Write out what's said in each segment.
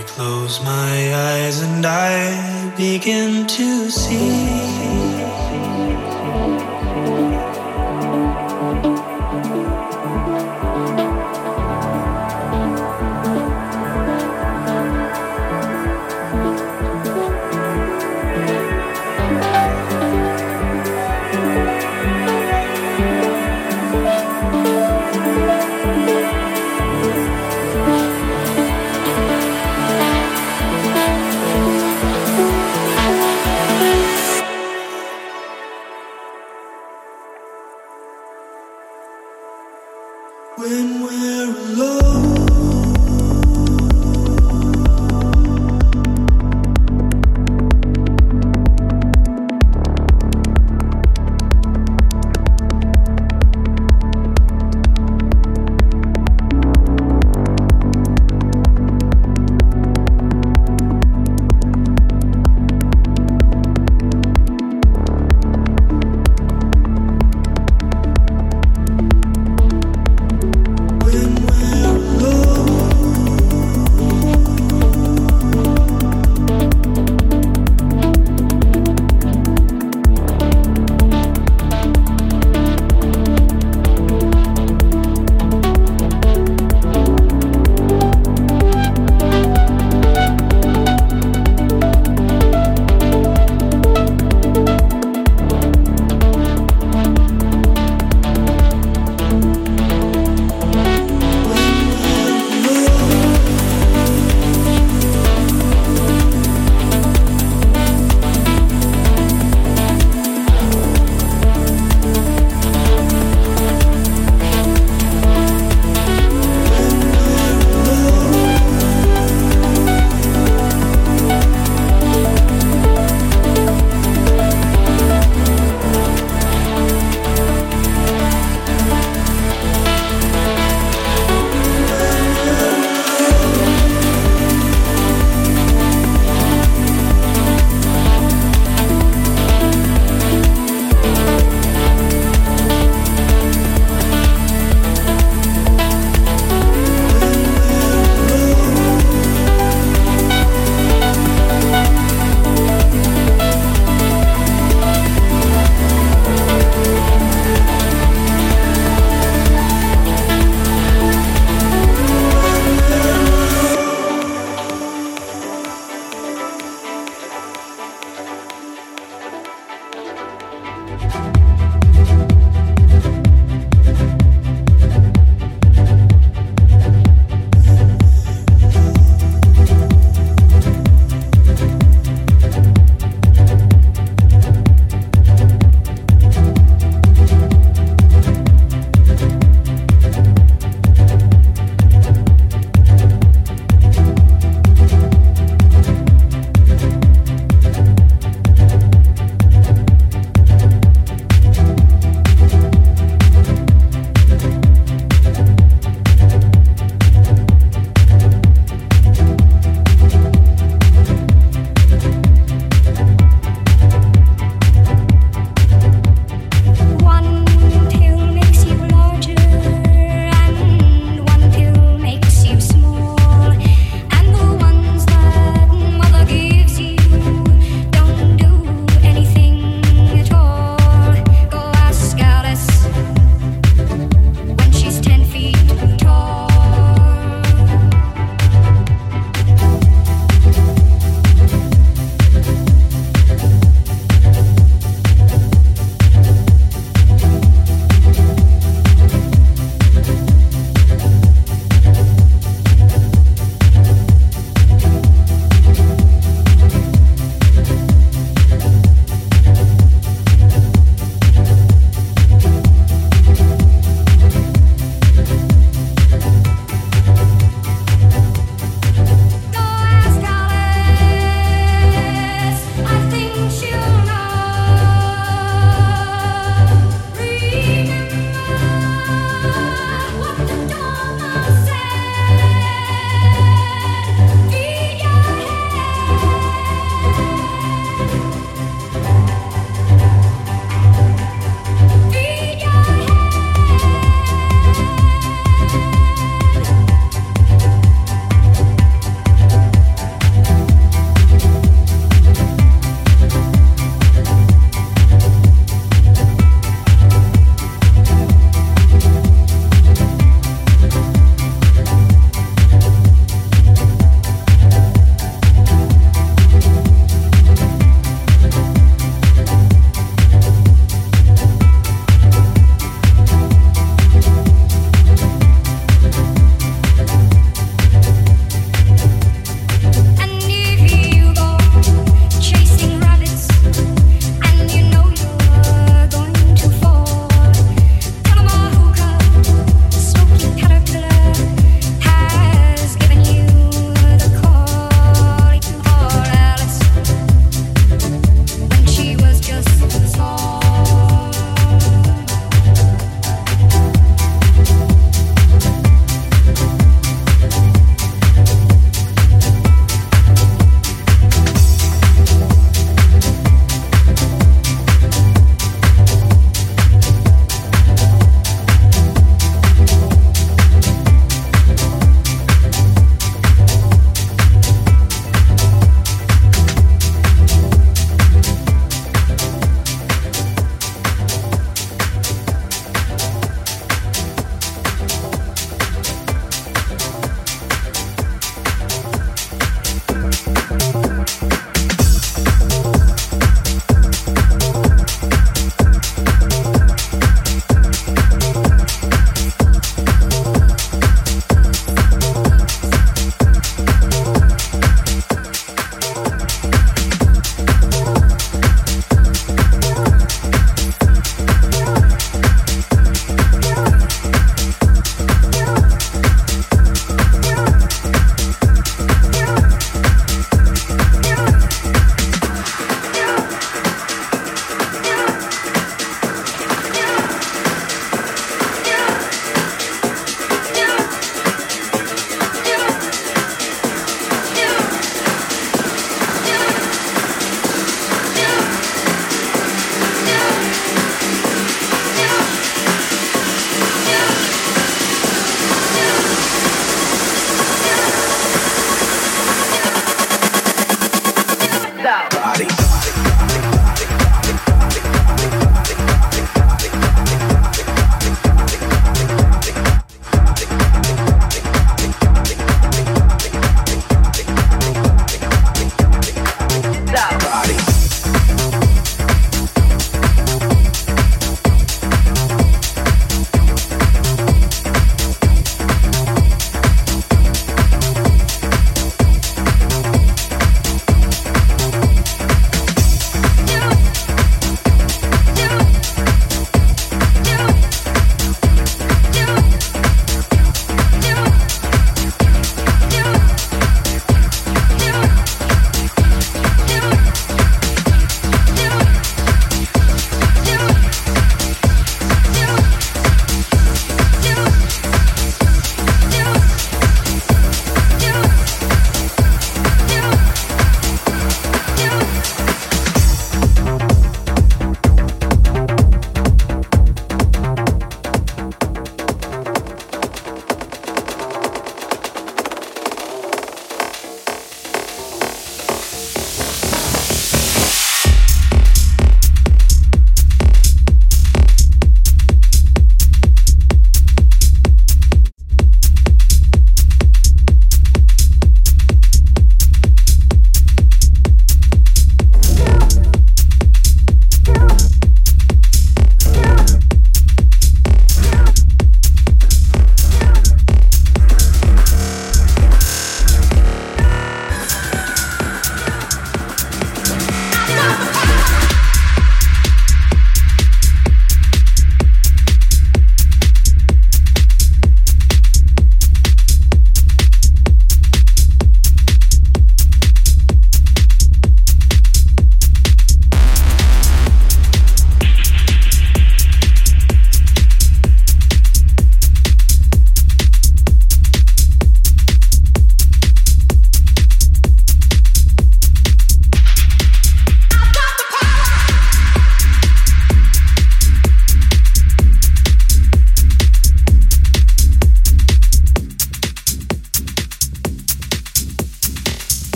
I close my eyes and I begin to see.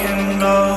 Can go.